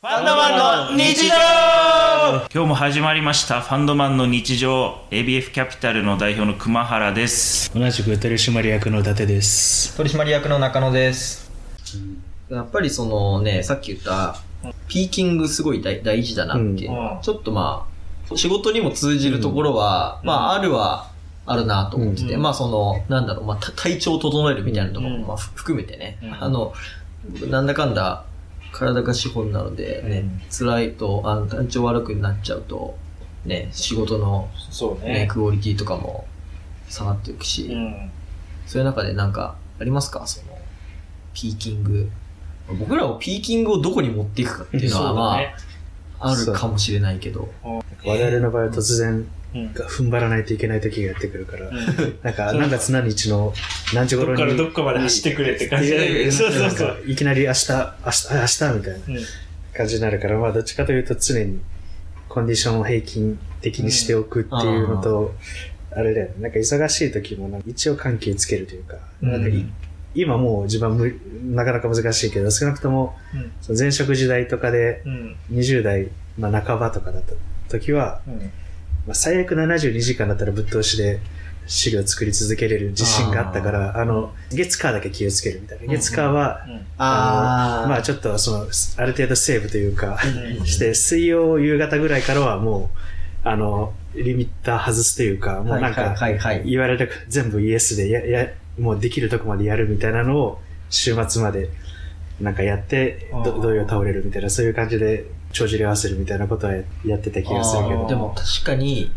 ファンドマンの日常。今日も始まりました。ファンドマンの日常。ABF キャピタルの代表の熊原です。同じく取締役の伊達です。取締役の中野です。やっぱりそのね、さっき言った、ピーキングすごい大大事だなって。いう、うん。ちょっとまあ、仕事にも通じるところは、まあ、あるは、あるなと思ってて、うん。まあその、なんだろう、まあた体調を整えるみたいなところも、含めてね、うん。あの、なんだかんだ、体が資本なのでね、うん。辛いと、あの、体調悪くなっちゃうと、ね、仕事の、そうね、クオリティとかも下がっていくし、ん。そういう中でなんかありますか？その、ピーキング。僕らもピーキングをどこに持っていくかっていうのは、まあ、あるかもしれないけど。我々の場合は突然うんが踏ん張らないといけない時がやってくるから、うん。なんか何月何日の何時どっ頃に。からどっかまで走ってくれって感じ。でそうそうそう。いきなり明日、明日、明日みたいなうん。感じになるから、まあどっちかというと常にコンディションを平均的にしておくっていうのと、あれだよね、なんか忙しい時もなんか一応緩急つけるというか、なんか今もう自分は無なかなか難しいけど、少なくとも前職時代とかでうん。20代、まあ、半ばとかだった時は、うんまあ、最悪72時間だったらぶっ通しで資料作り続けれる自信があったから、あの、月火だけ気をつけるみたいな。月火は、うん。あのまあちょっとその、ある程度セーブというか、して、水曜夕方ぐらいからはもう、あの、リミッター外すというか、もうなんか、はいはい。はい。言われる全部イエスでや、や、もうできるとこまでやるみたいなのを、週末まで、なんかやって、あー。ど、どうよ倒れるみたいな、そういう感じで、帳尻合わせるみたいなことはややってた気がするけど。でも確かに、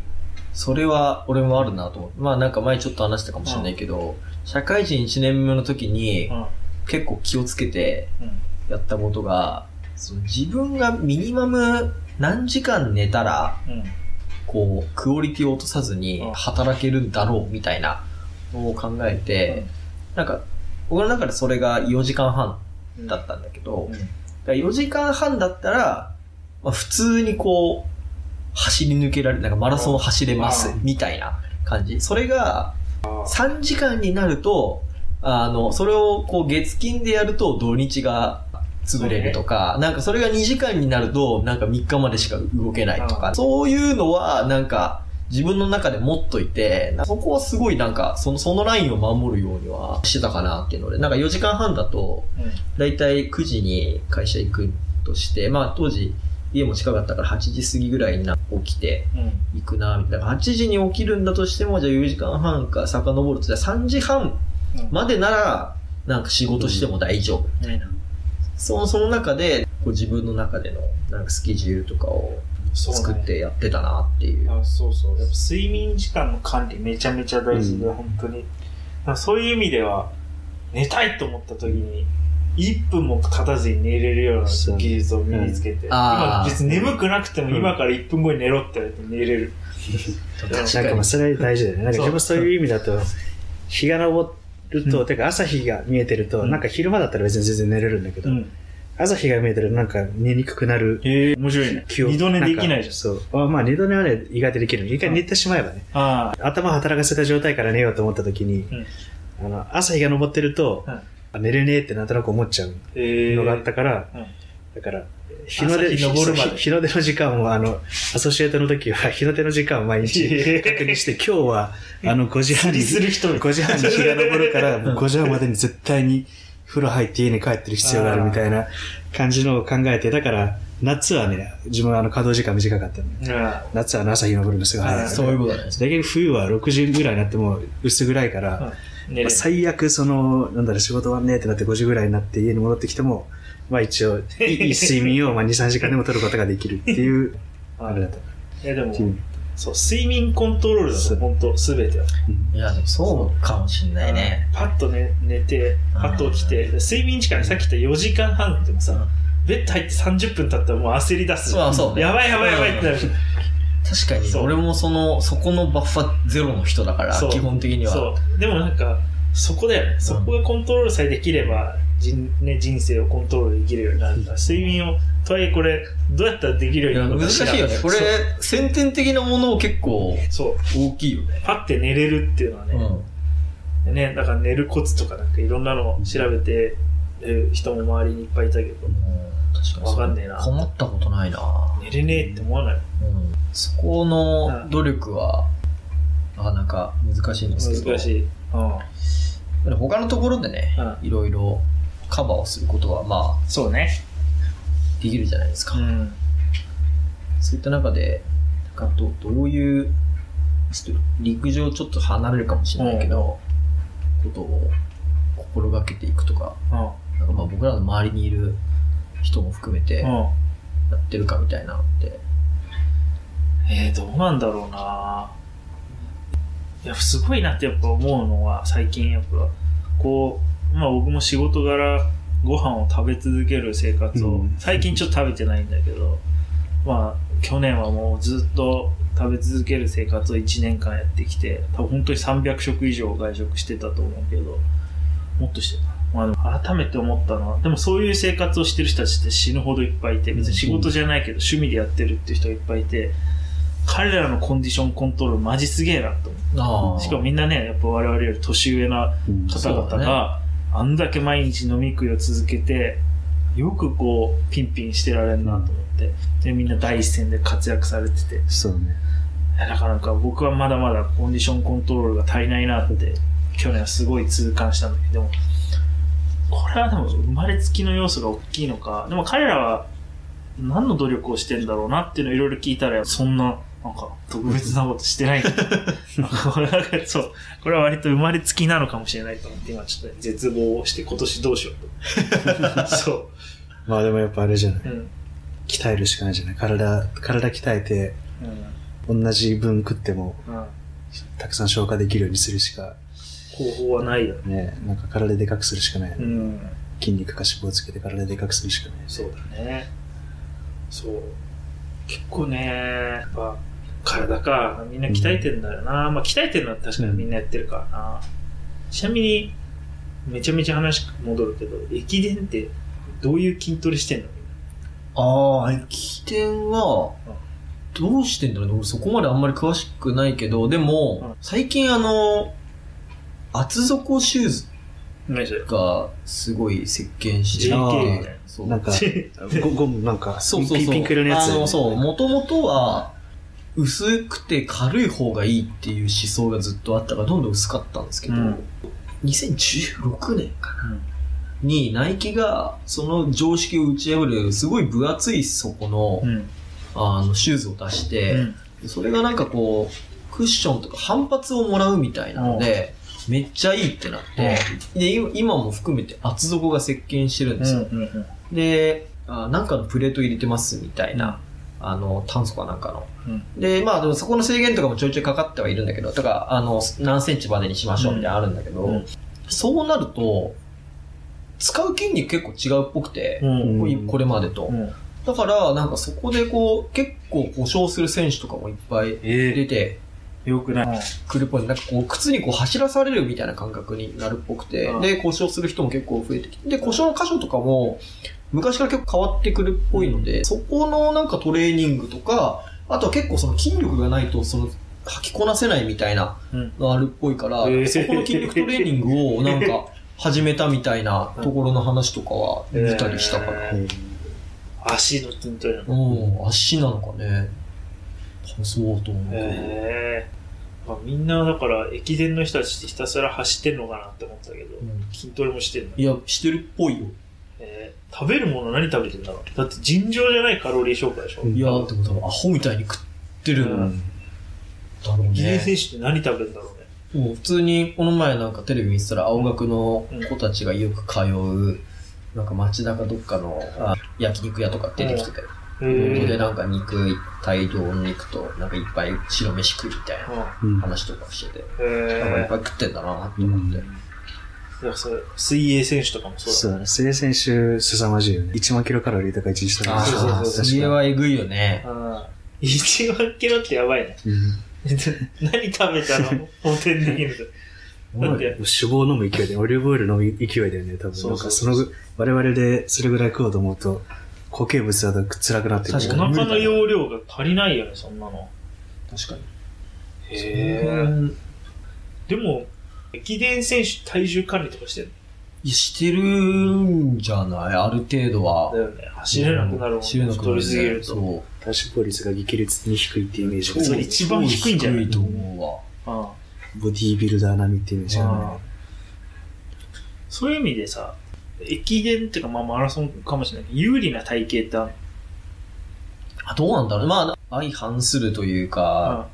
それは俺もあるなと思って。まあなんか前ちょっと話したかもしれないけど、社会人1年目の時にうん。結構気をつけてうん。やったことが、自分がミニマム何時間寝たら、うん。こう、クオリティを落とさずにうん。働けるんだろうみたいなのを考えて、なんか、僕の中でそれが4時間半だったんだけど、うん。だから4時間半だったら、まあ、普通にこう、走り抜けられる、なんかマラソンを走れますう、みたいな感じ。それが、3時間になると、あの、それをこう月金でやると土日が潰れるとか、なんかそれが2時間になると、なんか3日までしか動けないとか、うん。そういうのはなんか自分の中で持っといて、そこはすごいなんかその、そのラインを守るようにはしてたかなっていうので、なんか4時間半だと、だいたい9時に会社行くとして、まあ当時家も近かったから8時過ぎぐらいにな起きてうん行くな、みたいな。8時に起きるんだとしても、じゃあ4時間半か遡ると、じゃあ3時半までなら、なんか仕事しても大丈夫みたいな。その、その中で、こう自分の中での、なんかスケジュールとかをそうね作ってやってたなっていう。あそうそう。やっぱ睡眠時間の管理めちゃめちゃ大事で、うん本当に。そういう意味では、寝たいと思った時に、1分も経たずに寝れるような技術を身につけて、今あー別に眠くなくてもうん今から1分後に寝ろって言われて寝れる。確なんかそれ大事だよね。なんかそう自分そういう意味だと、日が昇ると、うんてか朝日が見えてると、うんなんか昼間だったら別に全然寝れるんだけど、ん。朝日が見えてるとなんか寝にくくなるええ面白いね。二度寝できないじゃん。そう。あまあ二度寝はね、意外とできる。一回寝てしまえばね。頭働かせた状態から寝ようと思った時に、んあの、朝日が昇ってると、うんあ寝れねえってなんとなく思っちゃうええのがあったから、うん。だから、日の出、朝日の出の時間を、あの、アソシエイトの時は、日の出の時間を毎日確認して、今日は、あの、5時半釣に、りする人5時半に日が昇るから、もう5時半までに絶対に風呂入って家に帰ってる必要があるみたいな感じのを考えて、だから、夏はね、自分はあの稼働時間短かったん夏はあの朝日昇るのすぐ早い。そういうことだね。だけど冬は6時ぐらいになっても薄暗いから、まあ最悪その、なんだろう、仕事終わんねえってなって5時ぐらいになって家に戻ってきても、まあ一応、い い睡眠をまあ2、3時間でも取ることができるっていう、あれだった。いやでもそう、睡眠コントロールだと本当すべては。いや、でもそうかもしんないね。パッと寝寝て、パッと起きて、睡眠時間さっき言った4時間半ってもさ、ベッド入って30分経ったらもう焦り出す。そうそうねやばいやばいやばいってなる。確かに、俺もその、そこのバッファゼロの人だから、基本的には。そう。でもなんか、そこだよね。そこがコントロールさえできれば、人ね、人生をコントロールできるようになるから、睡眠を、とはいえこれ、どうやったらできるようになるのか難しいよね。これ、先天的なものを結構そう。大きいよね。パッて寝れるっていうのはね、うん。ね、だから寝るコツとかなんかいろんなのを調べてる人も周りにいっぱいいたけど、確かにわかんねえな困ったことないな寝れねえって思わない？うんそこの努力は、なかなか難しいんですけど。難しい。うん。他のところでね、ういろいろカバーをすることは、まあ、そうね。できるじゃないですか。ん。そういった中で、なんかどどういう、ちょっと陸上ちょっと離れるかもしれないけど、ことを心がけていくとか、うん。なんかまあ僕らの周りにいる人も含めてやうん。ってるかみたいなのって、えー、どうなんだろうな。いや、すごいなってやっぱ思うのは、最近やっぱ、こう、まあ僕も仕事柄、ご飯を食べ続ける生活を、うん最近ちょっと食べてないんだけど、まあ、去年はもうずっと食べ続ける生活を1年間やってきて、多分本当に300食以上外食してたと思うけど、もっとしてた。まあでも改めて思ったのは、でもそういう生活をしてる人たちって死ぬほどいっぱいいて、別に仕事じゃないけど趣味でやってるっていう人がいっぱいいて、彼らのコンディションコントロールマジすげえなと思。しかもみんなね、やっぱ我々より年上なうん。方々が、あんだけ毎日飲み食いを続けて、よくこう、ピンピンしてられるなと思って、で、みんな第一線で活躍されてて、そうね。だからなんか僕はまだまだコンディションコントロールが足りないなって、去年はすごい痛感したんだけど、これはでも生まれつきの要素が大きいのか、でも彼らは何の努力をしてんだろうなっていうのをいろいろ聞いたら、そんな、なんか特別なことしてない。なんかこれなんかそう、これは割と生まれつきなのかもしれないと思って、今ちょっと絶望をして今年どうしようと。そまあでもやっぱあれじゃない。う。うん。鍛えるしかないじゃない。体、体鍛えて、同じ分食っても、うん。うん。たくさん消化できるようにするしか、方法はないよね。ね、なんか体でかくするしかない。うん。筋肉か脂肪をつけて体でかくするしかない。そうだね。そう。結構ね、やっぱ、体か、みんな鍛えてんだよな。まあ、鍛えてるのは確かにみんなやってるからな。ちなみに、めちゃめちゃ話戻るけど、駅伝ってどういう筋トレしてんのああ、駅伝は、どうしてんだろうね。俺そこまであんまり詳しくないけど、でも、うん。最近あの、厚底シューズがすごい席巻してい JK みたいてな、そう。なんか、ゴ ゴムなんか、そうそうそう。ピンク色のやつ？そう、もともとは、薄くて軽い方がいいっていう思想がずっとあったから、どんどん薄かったんですけど、うん。2016年かなに、ナイキがその常識を打ち破る、すごい分厚い底の、うん。あの、シューズを出して、うん。それがなんかこう、クッションとか反発をもらうみたいなので、めっちゃいいってなって、で、今今も含めて厚底が席巻してるんですよ。うんうんで、あなんかのプレート入れてますみたいな、あの、炭素かなんかの。うんで、まあでもそこの制限とかもちょいちょいかかってはいるんだけど、とか、あの、何センチまでにしましょうみたいなのあるんだけど、うんそうなると、使う筋肉結構違うっぽくて、うんこれまでと。うん。だから、なんかそこでこう、結構故障する選手とかもいっぱいえ出てえよくない。くるっぽい。なんかこう、靴にこう走らされるみたいな感覚になるっぽくて、うんで、故障する人も結構増えてきて、で、故障の箇所とかも、昔から結構変わってくるっぽいので、そこのなんかトレーニングとか、あとは結構その筋力がないと、その、履きこなせないみたいなうん。のあるっぽいから、そこの筋力トレーニングをなんか始めたみたいな ところの話とかは見たりしたから。うん足の筋トレなの。うん、足なのかね。そうと思う。へえ。まあみんなだから駅伝の人たちってひたすら走ってんのかなって思ったけど、うん筋トレもしてんの？いや、してるっぽいよ。えー食べるもの何食べてんだろう？だって尋常じゃないカロリー消化でしょ、うんいや、でも多分アホみたいに食ってるうんんだろう。選手って何食べるんだろうね？もう普通に、この前なんかテレビ見てたら、青学の子たちがよく通う、なんか街中どっかのあ焼肉屋とか出てきてて、へそこでえ。なんか肉、大量の肉と、なんかいっぱい白飯食うみたいなうん話とかしてて、へなんかいっえ。ぱい食ってんだなって思って。いや、それ、水泳選手とかもそうだそうだね。水泳選手、凄まじいよね。1万キロカロリーとか1日とか。あそうそうそうあ、水泳はえぐいよね。あー一万キロってやばいね。う ん何食べたの？補填できるのだって、脂肪飲む勢いで、オリーブオイル飲む勢いだよね、多分。そうかその、我々でそれぐらい食おうと思うと、固形物だと辛くなってくる。確かにお腹の容量が足りないよね、そんなの。確かに。へえ。でも、駅伝選手体重管理とかしてるしてるんじゃない？ある程度はだ。よね。走れなくなるもん走れなくな太りすぎると。そう。体脂肪率が激烈に低いっていうイメージがそう一番低いんじゃない？低いと思うわ。うんボディービルダー並みっていうイメージがあね。そういう意味でさ、駅伝っていうか、まあマラソンかもしれないけど、有利な体型ってあるあどうなんだろうまあ、相反するというか、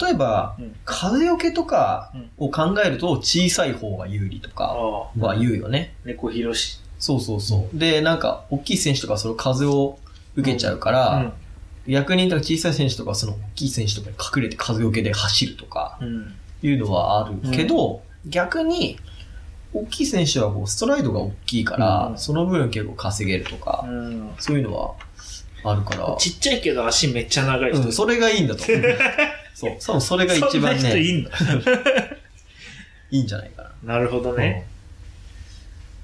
例えば、うん風よけとかを考えると小さい方が有利とあかあ、は言うよね。猫ひろし。そうそうそう。で、なんか、大きい選手とかその風を受けちゃうから、逆に言ったら小さい選手とかその大きい選手とかに隠れて風よけで走るとかうん。うん。いうのはあるけど、逆に、大きい選手はこうストライドが大きいから、うんその分結構稼げるとか、うん。そういうのはあるから、ちっちゃいけど足めっちゃ長い人。うん、それがいいんだと思う。そう、多分それが一番そんな人ね、いんの？いいんじゃないかな。なるほどね。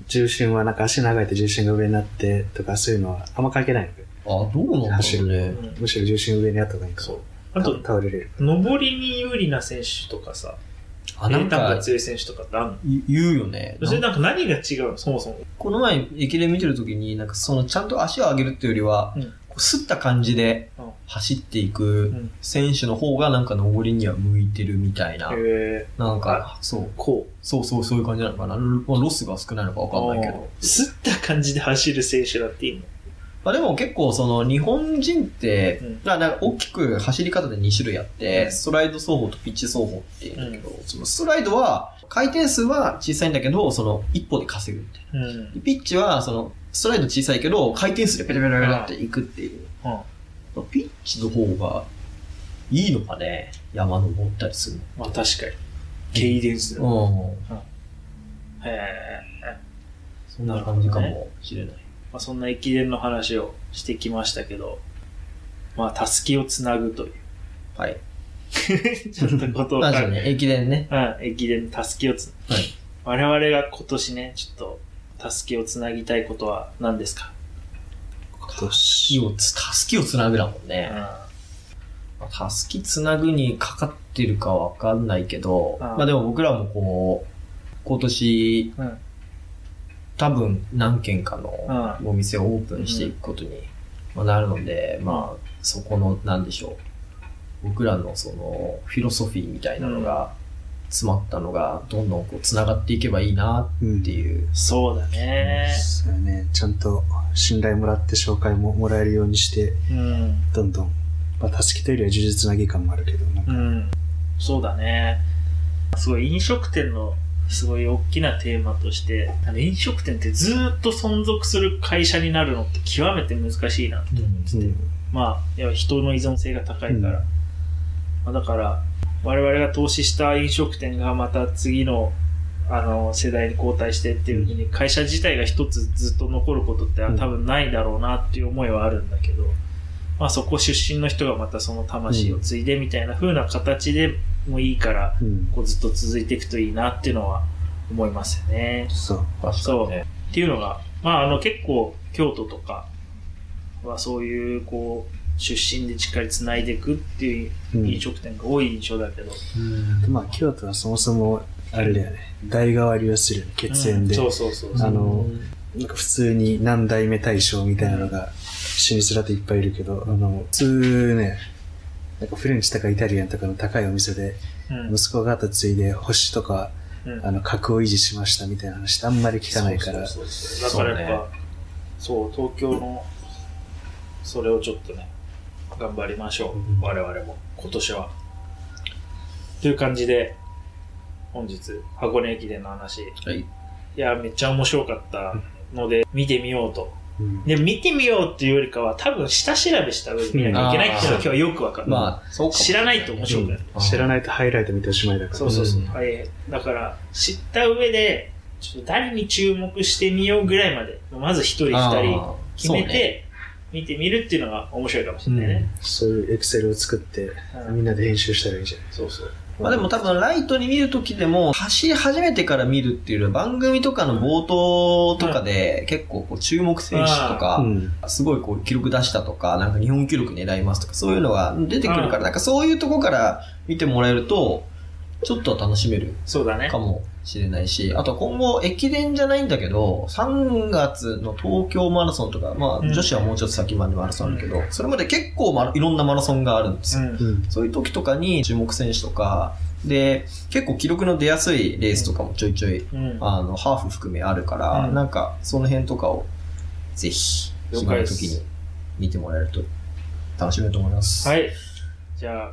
重心はなんか足長いと重心が上になってとかそういうのはあんま関係ないの？あ、どうなんだろうね。うんむしろ重心上にあった方がいいから。そう。あと、倒れれる。上りに有利な選手とかさ、あ、なん平坦がか、強い選手とかってあるの言言うよね。それなんか何が違うの？そもそも。この前、駅伝見てるときに、なんかその、ちゃんと足を上げるっていうよりは、うんこうすった感じでうん走っていくん選手の方がなんか上りには向いてるみたいな。へなんか、そう、こう。そうそう、そういう感じなのかな。ロスが少ないのかわかんないけど。すった感じで走る選手だっていいの？まあでも結構その日本人って、うんまあなんか大きく走り方で2種類あって、うんストライド走法とピッチ走法っていうんだけど、そのストライドは回転数は小さいんだけど、その一歩で稼ぐみたいな。ピッチはそのストライド小さいけど、回転数でペラペラペラっていくっていう。うんピッチの方がいいのかね？山登ったりするまあ確かに。ケイデンスだ。の。うん。へえ。そんな感じかもしれない。まあ、そんな駅伝の話をしてきましたけど、まあ、たすきをつなぐという。はい。ちょっとことをまあそうね、駅伝ね。うん、駅伝のたすきをつ、はい。我々が今年ね、ちょっと、たすきをつなぎたいことは何ですか？今木をつ、たすきをつなぐだもんね。うたすきつなぐにかかってるかわかんないけど、うんまあでも僕らもこう、今年ん。うん。多分何軒かのお店をオープンしていくことにまあなるので、まあそこのなんでしょう。僕らのそのフィロソフィーみたいなのが詰まったのがどんどんこう繋がっていけばいいなうんっていう。そうだね。そうね。ちゃんと信頼もらって紹介ももらえるようにして、うん。どんどん、まあ、助けというよりは呪術なぎ感もあるけど、なんか、うん。そうだね。すごい飲食店のすごい大きなテーマとして、飲食店ってずーっと存続する会社になるのって極めて難しいなって思ってて、うんまあ、いや人の依存性が高いから。うん。まあ、だから、我々が投資した飲食店がまた次のあの世代に交代してっていうふうに会社自体が一つずっと残ることってうん多分ないだろうなっていう思いはあるん。だけど、まあそこ出身の人がまたその魂を継いでみたいな風な形でもいいから、うん。こうずっと続いていくといいなっていうのは思いますよね。そう。確そうね。っていうのが、まああの結構京都とかはそういうこう出身でしっかり繋いでいくっていううん飲食店が多い印象だけど、まあ、京都はそもそも、あれだよね。代替わりをする血縁で。そうそうそうそう。あのなんか普通に何代目大将みたいなのが、老舗だといっぱいいるけど、あの、普通ね、なんかフレンチとかイタリアンとかの高いお店で、うん。息子が後継いで星とか、うん。あの、格を維持しましたみたいな話ってあんまり聞かないから、そうそうそう。だからやっぱそう,、東京のそれをちょっとね頑張りましょう、うん。我々も。今年は。という感じで本日箱根駅伝の話。い。はい。やめっちゃ面白かったので見てみようとうん。で見てみようっていうよりかは多分下調べした上で見なきゃいけないっていうのは今日はよくわかる、まあ、そう知らないと面白くない、うん。知らないとハイライト見ておしまいだから。そうそうそう。うん。はい。だから、知った上で、ちょっと誰に注目してみようぐらいまで、まず一人二人決めて、見てみるっていうのが面白いかもしれないね。そういうエクセルを作って、うん。みんなで編集したらいいじゃない。そうそう。まあでも多分ライトに見るときでも、走り始めてから見るっていうよりは番組とかの冒頭とかで結構こう注目選手とか、うん。すごいこう記録出したとか、なんか日本記録狙いますとか、そういうのが出てくるから、うんなんかそういうとこから見てもらえると、ちょっとは楽しめるそうだねか。もしれないし、あと今後、駅伝じゃないんだけど、3月の東京マラソンとか、まあ、うん女子はもうちょっと先までマラソンあるけど、それまで結構マラいろんなマラソンがあるんですよ。うん。うん。そういう時とかに注目選手とか、で、結構記録の出やすいレースとかもちょいちょい、うん。あの、ハーフ含めあるから、うんなんか、その辺とかを、ぜひ、了暇解ですな時に見てもらえると楽しめると思います。はい。じゃあ、